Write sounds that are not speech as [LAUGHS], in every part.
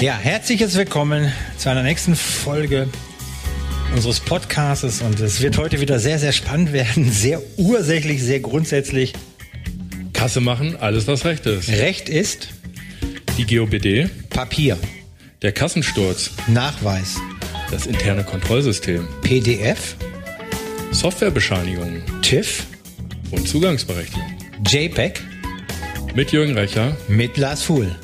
Ja, herzliches Willkommen zu einer nächsten Folge unseres Podcasts und es wird heute wieder sehr, sehr spannend werden, [LAUGHS] sehr ursächlich, sehr grundsätzlich. Kasse machen, alles was recht ist. Recht ist Die GOBD, Papier, der Kassensturz, Nachweis, das interne Kontrollsystem, PDF, Softwarebescheinigungen TIFF, und Zugangsberechtigung. JPEG Mit Jürgen Recher. mit Lars Fuhl.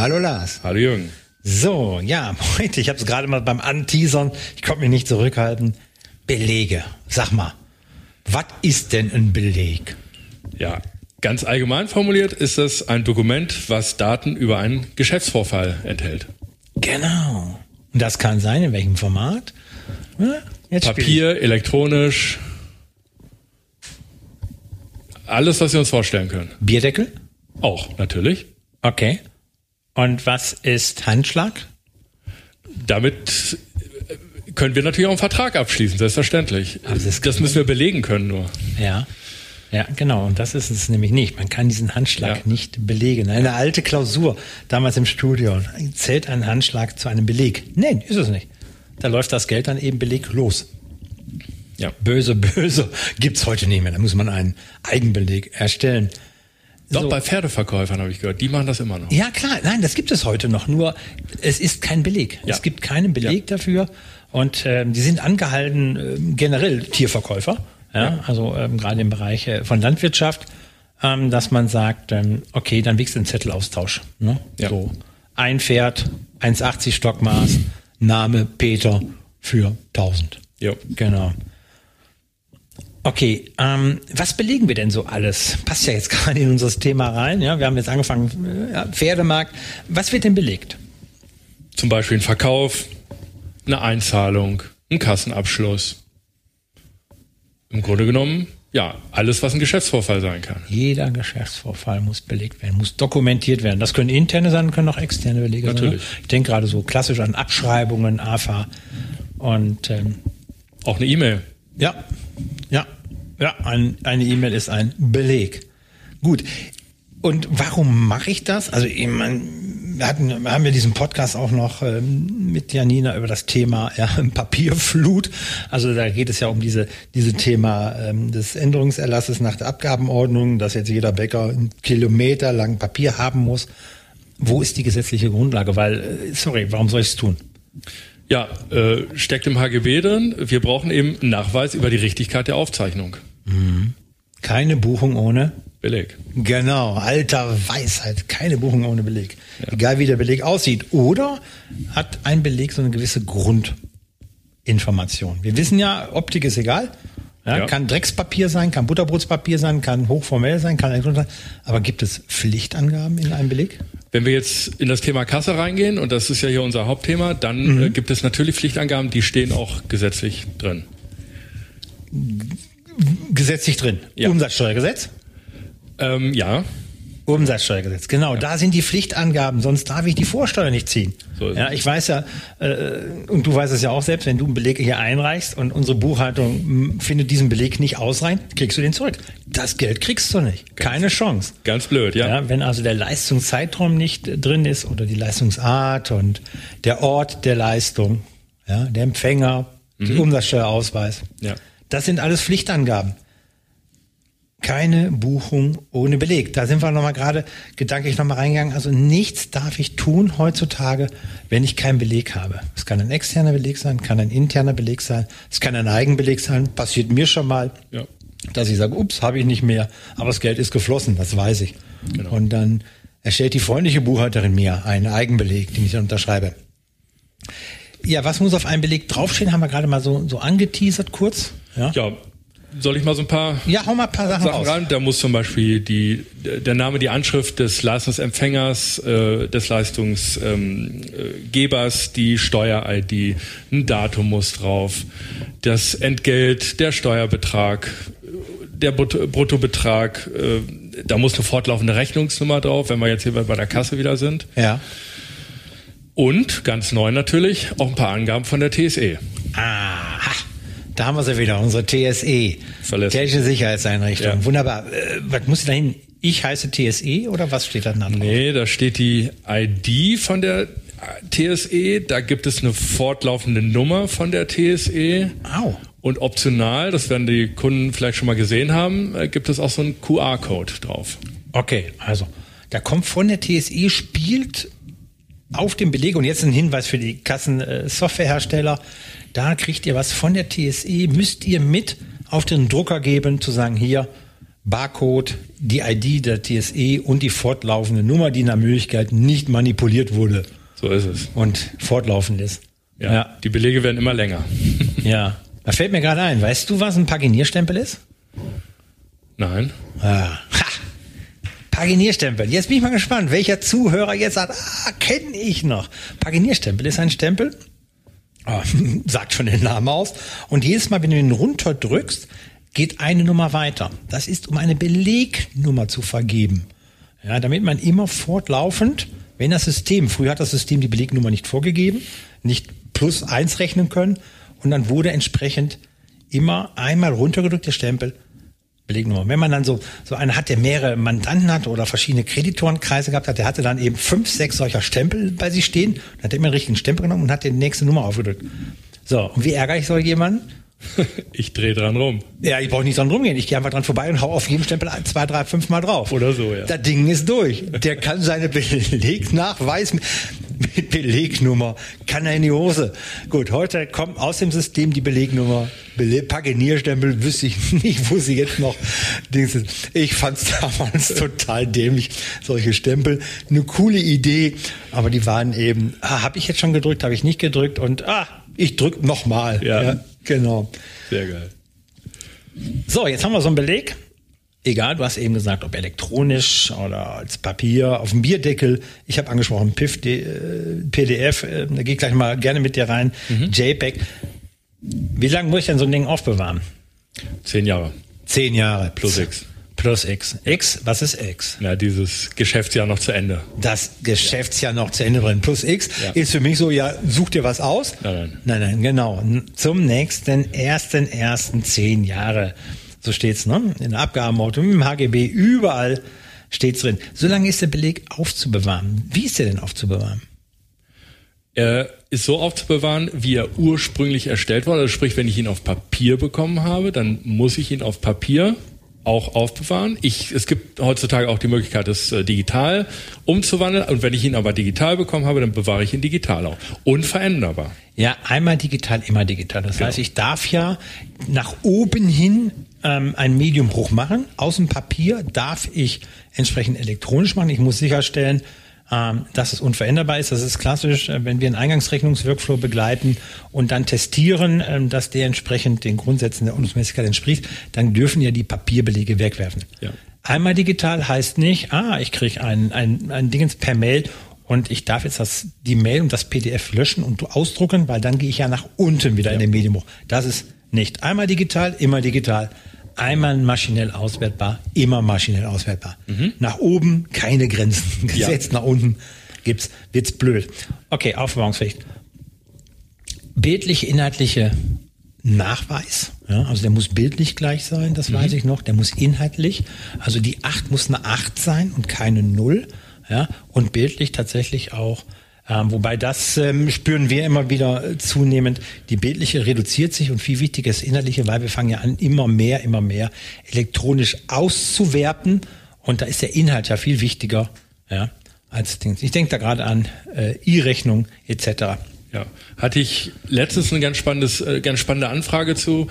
Hallo Lars. Hallo Jürgen. So, ja, heute, ich habe es gerade mal beim Anteasern, ich konnte mich nicht zurückhalten. Belege. Sag mal, was ist denn ein Beleg? Ja, ganz allgemein formuliert ist es ein Dokument, was Daten über einen Geschäftsvorfall enthält. Genau. Und das kann sein, in welchem Format? Jetzt Papier, elektronisch, alles, was wir uns vorstellen können. Bierdeckel? Auch, natürlich. Okay. Und was ist Handschlag? Damit äh, können wir natürlich auch einen Vertrag abschließen, selbstverständlich. Aber das das müssen wir belegen können nur. Ja. Ja, genau. Und das ist es nämlich nicht. Man kann diesen Handschlag Ja. nicht belegen. Eine alte Klausur, damals im Studio, zählt ein Handschlag zu einem Beleg? Nein, ist es nicht. Da läuft das Geld dann eben beleglos. Ja. Böse, [LAUGHS] böse gibt's heute nicht mehr. Da muss man einen Eigenbeleg erstellen. Doch So. bei Pferdeverkäufern habe ich gehört, die machen das immer noch. Ja, klar, nein, das gibt es heute noch. Nur es ist kein Beleg. Ja. Es gibt keinen Beleg dafür. Und ähm, die sind angehalten, ähm, generell Tierverkäufer, ja, also ähm, gerade im Bereich äh, von Landwirtschaft, ähm, dass man sagt, ähm, okay, dann wichst ein Zettelaustausch. Ne? Ja. So ein Pferd, 1,80 Stockmaß, Name Peter für 1000. Jo. Genau. Okay, ähm, was belegen wir denn so alles? Passt ja jetzt [LAUGHS] gerade in unser Thema rein. Ja, wir haben jetzt angefangen, äh, ja, Pferdemarkt. Was wird denn belegt? Zum Beispiel ein Verkauf, eine Einzahlung, ein Kassenabschluss. Im Grunde genommen, ja, alles, was ein Geschäftsvorfall sein kann. Jeder Geschäftsvorfall muss belegt werden, muss dokumentiert werden. Das können interne sein, können auch externe Belege Natürlich. sein. Ich denke gerade so klassisch an Abschreibungen, AFA und ähm, Auch eine E-Mail. Ja, ja, ja, ein, eine E-Mail ist ein Beleg. Gut. Und warum mache ich das? Also, ich mein, wir, hatten, haben ja diesen Podcast auch noch ähm, mit Janina über das Thema ja, [LAUGHS] Papierflut. Also da geht es ja um diese, diese Thema ähm, des Änderungserlasses nach der Abgabenordnung, dass jetzt jeder Bäcker einen Kilometer lang Papier haben muss. Wo ist die gesetzliche Grundlage? Weil, äh, sorry, warum soll ich es tun? Ja, äh, steckt im HGB drin. Wir brauchen eben Nachweis über die Richtigkeit der Aufzeichnung. Keine Buchung ohne Beleg. Genau, alter Weisheit. Keine Buchung ohne Beleg. Egal wie der Beleg aussieht. Oder hat ein Beleg so eine gewisse Grundinformation. Wir wissen ja, Optik ist egal. Ja, Ja. Kann Dreckspapier sein, kann Butterbrotspapier sein, kann hochformell sein, kann elektronisch sein. Aber gibt es Pflichtangaben in einem Beleg? Wenn wir jetzt in das Thema Kasse reingehen, und das ist ja hier unser Hauptthema, dann äh, gibt es natürlich Pflichtangaben, die stehen auch gesetzlich drin. Gesetzlich drin. Ja. Umsatzsteuergesetz? Ähm, ja, Umsatzsteuergesetz, genau. Da sind die Pflichtangaben, sonst darf ich die Vorsteuer nicht ziehen. So ja, ich weiß ja, äh, und du weißt es ja auch selbst, wenn du einen Beleg hier einreichst und unsere Buchhaltung m, findet diesen Beleg nicht ausreichend, kriegst du den zurück. Das Geld kriegst du nicht. Keine Chance. ganz blöd, ja. Ja, wenn also der Leistungszeitraum nicht äh, drin ist oder die Leistungsart und der Ort der Leistung, ja, der Empfänger, der Umsatzsteuerausweis. Ja. Das sind alles Pflichtangaben. Keine Buchung ohne Beleg. Da sind wir nochmal gerade gedanklich nochmal reingegangen. Also nichts darf ich tun heutzutage, wenn ich keinen Beleg habe. Es kann ein externer Beleg sein, kann ein interner Beleg sein, es kann ein Eigenbeleg sein. Passiert mir schon mal, Ja. dass ich sage, ups, habe ich nicht mehr, aber das Geld ist geflossen, das weiß ich. Genau. Und dann erstellt die freundliche Buchhalterin mir einen Eigenbeleg, den ich dann unterschreibe. Ja, was muss auf einem Beleg draufstehen? Haben wir gerade mal so, so angeteasert kurz. Ja, Ja, soll ich mal so ein paar ja hau mal ein paar Sachen, Sachen raus. ran? Da muss zum Beispiel die, der Name, die Anschrift des Leistungsempfängers, äh, des Leistungsgebers, ähm, äh, Gebers, die Steuer-ID, ein Datum muss drauf, das Entgelt, der Steuerbetrag, der Brutto- Bruttobetrag, äh, da muss eine fortlaufende Rechnungsnummer drauf, wenn wir jetzt hier bei der Kasse wieder sind. Ja. Und ganz neu natürlich auch ein paar Angaben von der. TSE. Aha. Da haben wir sie wieder, unsere TSE. Verlässlich. Technische Sicherheitseinrichtung. Ja. Wunderbar. Äh, was muss ich da hin? Ich heiße TSE oder was steht da dran? Nee, da steht die ID von der TSE, da gibt es eine fortlaufende Nummer von der TSE. Au. Und optional, das werden die Kunden vielleicht schon mal gesehen haben, äh, gibt es auch so einen QR-Code drauf. Okay, also da kommt von der TSE, spielt auf dem Beleg und jetzt ein Hinweis für die Kassensoftwarehersteller. Da kriegt ihr was von der TSE, müsst ihr mit auf den Drucker geben, zu sagen, hier Barcode, die ID der TSE und die fortlaufende Nummer, die nach Möglichkeit nicht manipuliert wurde So ist es. und fortlaufend ist. Ja, Die Belege werden immer länger. [LAUGHS] ja. Da fällt mir gerade ein, weißt du, was ein Paginierstempel ist? Nein. Ah. Ha! Paginierstempel. Jetzt bin ich mal gespannt, welcher Zuhörer jetzt sagt, ah, kenne ich noch. Paginierstempel ist ein Stempel, ah, [LAUGHS] sagt schon den Namen aus. Und jedes Mal, wenn du ihn runterdrückst, geht eine Nummer weiter. Das ist, um eine Belegnummer zu vergeben. Ja, damit man immer fortlaufend, wenn das System, früher hat das System die Belegnummer nicht vorgegeben, nicht plus eins rechnen können und dann wurde entsprechend immer einmal runtergedrückt der Stempel Belegnummer. Wenn man dann so, so einen hat, der mehrere Mandanten hat oder verschiedene Kreditorenkreise gehabt hat, der hatte dann eben fünf, sechs solcher Stempel bei sich stehen, dann hat er immer einen richtigen Stempel genommen und hat die nächste Nummer aufgedrückt. So, und wie ärgere ich so jemanden? [LAUGHS] Ich drehe dran rum. Ja, ich brauche nicht dran rumgehen. Ich gehe einfach dran vorbei und hau auf jedem Stempel ein, zwei, drei, fünf Mal drauf. Oder so, ja. Das Ding ist durch. Der kann seine Belegnachweis mit Belegnummer, kann er in die Hose. Gut, heute kommt aus dem System die Belegnummer. Bele Paginierstempel wüsste ich [LAUGHS] nicht, wo sie jetzt noch Dings ist. Ich fand's [LAUGHS] damals total dämlich, solche Stempel. Eine coole Idee, aber die waren eben, ah, habe ich jetzt schon gedrückt, habe ich nicht gedrückt und ah, ich drück nochmal. Ja. Genau. Sehr geil. So, jetzt haben wir so einen Beleg. Egal, du hast eben gesagt, ob elektronisch oder als Papier, auf dem Bierdeckel. Ich habe angesprochen, PIF, äh, PDF, äh, da gehe ich gleich mal gerne mit dir rein. JPEG. Wie lange muss ich denn so ein Ding aufbewahren? Zehn Jahre. Zehn Jahre. Plus X. Plus X. X, was ist X? Na, dieses Geschäftsjahr noch zu Ende. Das Geschäftsjahr noch zu Ende bringen. Plus X Ja. ist für mich so, ja, such dir was aus. Nein, nein. Nein, nein, genau. Zum nächsten ersten, ersten zehn Jahre. So steht's, ne? In der Abgabenauto, im HGB, überall steht's drin. So lange ist der Beleg aufzubewahren. Wie ist der denn aufzubewahren? Er ist so aufzubewahren, wie er ursprünglich erstellt wurde. Also sprich, wenn ich ihn auf Papier bekommen habe, dann muss ich ihn auf Papier auch aufbewahren. Ich, es gibt heutzutage auch die Möglichkeit, es äh, digital umzuwandeln. Und wenn ich ihn aber digital bekommen habe, dann bewahre ich ihn digital auch. Unveränderbar. Ja, einmal digital, immer digital. Das heißt, ich darf ja nach oben hin ähm, einen Mediumbruch machen. Aus dem Papier darf ich entsprechend elektronisch machen. Ich muss sicherstellen, dass es unveränderbar ist. Das ist klassisch, äh, wenn wir einen Eingangsrechnungsworkflow begleiten und dann testieren, ähm, dass der entsprechend den Grundsätzen der Ordnungsmäßigkeit entspricht, dann dürfen ja die Papierbelege wegwerfen. Ja. Einmal digital heißt nicht, ah, ich kriege ein, ein, ein Dingens per Mail und ich darf jetzt das, die Mail und das PDF löschen und ausdrucken, weil dann gehe ich ja nach unten wieder in den Medienbruch. Das ist nicht einmal digital, immer digital. Einmal maschinell auswertbar, immer maschinell auswertbar. Nach oben keine Grenzen [LAUGHS] gesetzt, nach unten gibt's, wird's blöd. Okay, Aufbewahrungsfähig. Bildliche, inhaltliche Nachweis, ja, also der muss bildlich gleich sein, das weiß ich noch, der muss inhaltlich, also die 8 muss eine 8 sein und keine 0, ja, und bildlich tatsächlich auch, ähm, wobei das ähm, spüren wir immer wieder äh, zunehmend, die bildliche reduziert sich und viel wichtiger ist inhaltliche, weil wir fangen ja an, immer mehr, immer mehr elektronisch auszuwerten und da ist der Inhalt ja viel wichtiger, ja, als Dings. Ich denke da gerade an äh, E-Rechnung etc. Ja, hatte ich letztens eine ganz spannendes, äh, ganz spannende Anfrage zu.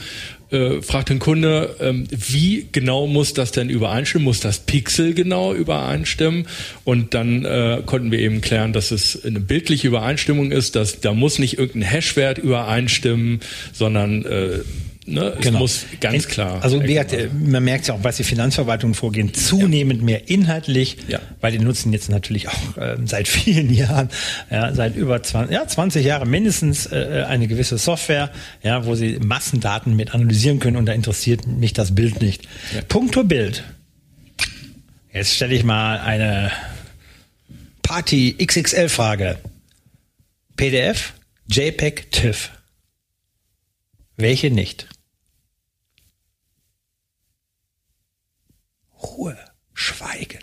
Äh, fragt ein Kunde, ähm, wie genau muss das denn übereinstimmen? Muss das Pixel genau übereinstimmen? Und dann äh, konnten wir eben klären, dass es eine bildliche Übereinstimmung ist, dass da muss nicht irgendein Hashwert übereinstimmen, sondern äh, ne, es muss ganz klar. Also wie gesagt, äh, man merkt ja auch, was die Finanzverwaltungen vorgehen, zunehmend mehr inhaltlich, Ja. weil die nutzen jetzt natürlich auch äh, seit vielen [LAUGHS] Jahren, ja, seit über 20, ja, 20 Jahren mindestens äh, eine gewisse Software, ja, wo sie Massendaten mit analysieren können und da interessiert mich das Bild nicht. Punkto Bild. Jetzt stelle ich mal eine Party XXL-Frage. PDF, JPEG, TIFF. Welche nicht? Ruhe, Schweigen.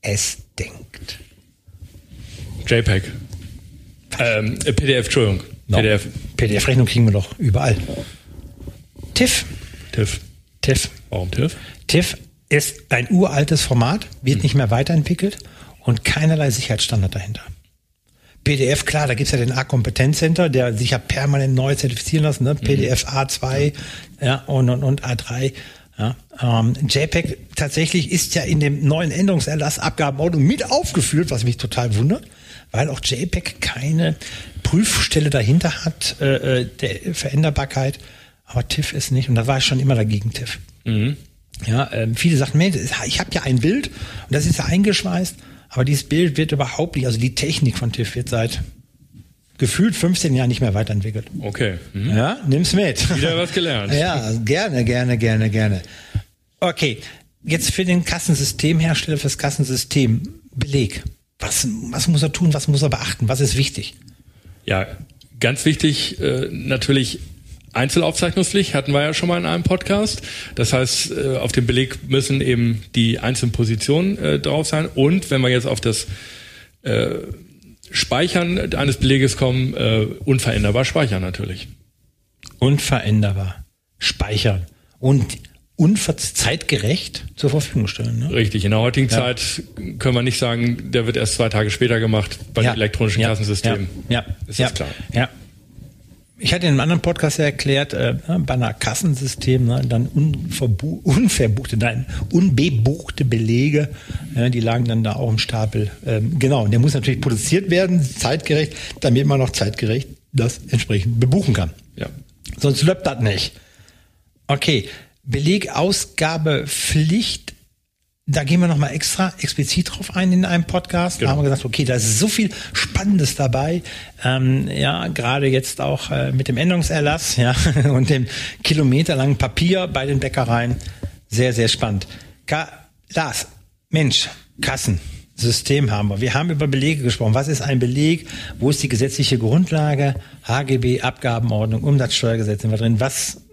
Es denkt. JPEG. Ähm, äh, PDF, Entschuldigung. No. PDF. PDF-Rechnung kriegen wir doch überall. TIFF. TIFF. TIFF. Warum TIFF? TIFF ist ein uraltes Format, wird nicht mehr weiterentwickelt und keinerlei Sicherheitsstandard dahinter. PDF, klar, da gibt's ja den A-Kompetenzcenter, der sich ja permanent neu zertifizieren lassen, ne? PDF A2 ja, und, und, und A3. Ja, ähm, JPEG tatsächlich ist ja in dem neuen Änderungserlass Abgabenordnung mit aufgeführt, was mich total wundert, weil auch JPEG keine Prüfstelle dahinter hat, äh, äh der Veränderbarkeit. Aber TIFF ist nicht, und da war ich schon immer dagegen, TIFF. Mhm. Ja, ähm, viele sagen, Mensch, ich habe ja ein Bild und das ist ja eingeschweißt, aber dieses Bild wird überhaupt nicht, also die Technik von TIFF wird seit gefühlt 15 Jahren nicht mehr weiterentwickelt. Okay. Mhm. Ja, nimm's mit. Wieder was gelernt. [LAUGHS] ja, gerne, gerne, gerne, gerne. Okay, jetzt für den Kassensystemhersteller, fürs Kassensystem Beleg. Was, was muss er tun, was muss er beachten, was ist wichtig? Ja, ganz wichtig äh, natürlich Einzelaufzeichnungspflicht hatten wir ja schon mal in einem Podcast. Das heißt, äh, auf dem Beleg müssen eben die einzelnen Positionen äh, drauf sein. Und wenn wir jetzt auf das äh, Speichern eines Beleges kommen, äh, unveränderbar speichern natürlich. Unveränderbar speichern und zeitgerecht zur Verfügung stellen. Ne? Richtig, in der heutigen ja. Zeit können wir nicht sagen, der wird erst zwei Tage später gemacht bei ja. elektronischen ja. Kassensystemen. Ja, ist das klar. Ja, ich hatte in einem anderen Podcast ja erklärt, äh, ne, bei einer Kassensystem ne, dann unverbuchte, nein, unbebuchte Belege, äh, die lagen dann da auch im Stapel. Ähm, genau, und der muss natürlich produziert werden, zeitgerecht, damit man noch zeitgerecht das entsprechend bebuchen kann. Ja. Sonst läuft das nicht. Okay, Belegausgabepflicht da gehen wir nochmal extra explizit drauf ein in einem Podcast. Genau. Da haben wir gesagt, okay, da ist so viel Spannendes dabei. Ähm, ja, gerade jetzt auch äh, mit dem Änderungserlass ja, [LAUGHS] und dem kilometerlangen Papier bei den Bäckereien. Sehr, sehr spannend. Ka Lars, Mensch, Kassen. System haben wir. Wir haben über Belege gesprochen. Was ist ein Beleg? Wo ist die gesetzliche Grundlage? HGB, Abgabenordnung, Umsatzsteuergesetz sind wir drin. Was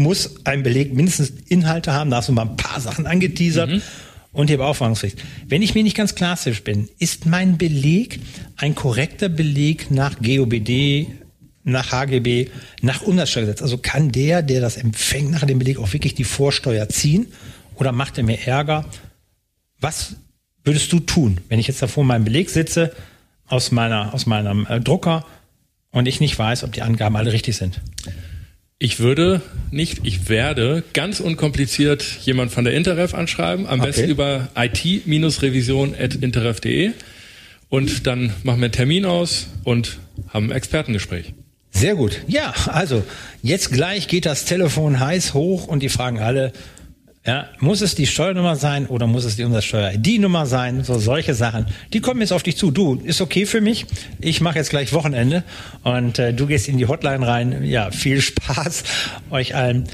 muss ein Beleg mindestens Inhalte haben. Da hast du mal ein paar Sachen angeteasert. Mhm. Und die Beauftragungspflicht. Wenn ich mir nicht ganz klassisch bin, ist mein Beleg ein korrekter Beleg nach GOBD, nach HGB, nach Umsatzsteuergesetz? Also kann der, der das empfängt, nach dem Beleg auch wirklich die Vorsteuer ziehen? Oder macht er mir Ärger? Was würdest du tun, wenn ich jetzt da vor meinem Beleg sitze, aus meiner, aus meinem äh, Drucker und ich nicht weiß, ob die Angaben alle richtig sind? Ich würde nicht, ich werde ganz unkompliziert jemand von der Interref anschreiben, am okay. besten über it-revision.interref.de und dann machen wir einen Termin aus und haben ein Expertengespräch. Sehr gut. Ja, also jetzt gleich geht das Telefon heiß hoch und die fragen alle, ja, muss es die Steuernummer sein oder muss es die Umsatzsteuer-ID-Nummer sein? So solche Sachen. Die kommen jetzt auf dich zu. Du, ist okay für mich. Ich mache jetzt gleich Wochenende und äh, du gehst in die Hotline rein. Ja, viel [LAUGHS] Spaß euch allen.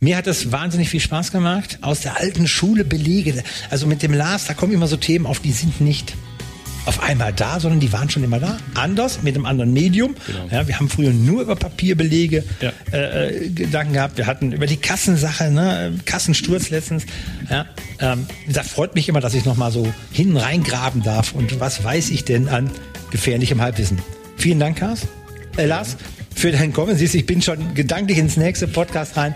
Mir hat es wahnsinnig viel Spaß gemacht. Aus der alten Schule Belege. Also mit dem Lars, da kommen immer so Themen auf, die sind nicht auf einmal da, sondern die waren schon immer da. Anders, mit einem anderen Medium. Genau. Ja, wir haben früher nur über Papierbelege ja. äh, Gedanken gehabt. Wir hatten über die Kassensache, ne, Kassensturz letztens. Ja, ähm, das freut mich immer, dass ich nochmal so hinten reingraben darf. Und was weiß ich denn an gefährlichem Halbwissen? Vielen Dank, Lars, äh, Lars für dein Kommen. Siehst, ich bin schon gedanklich ins nächste Podcast rein.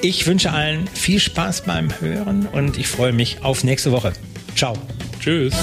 Ich wünsche allen viel Spaß beim Hören und ich freue mich auf nächste Woche. Ciao. Tschüss.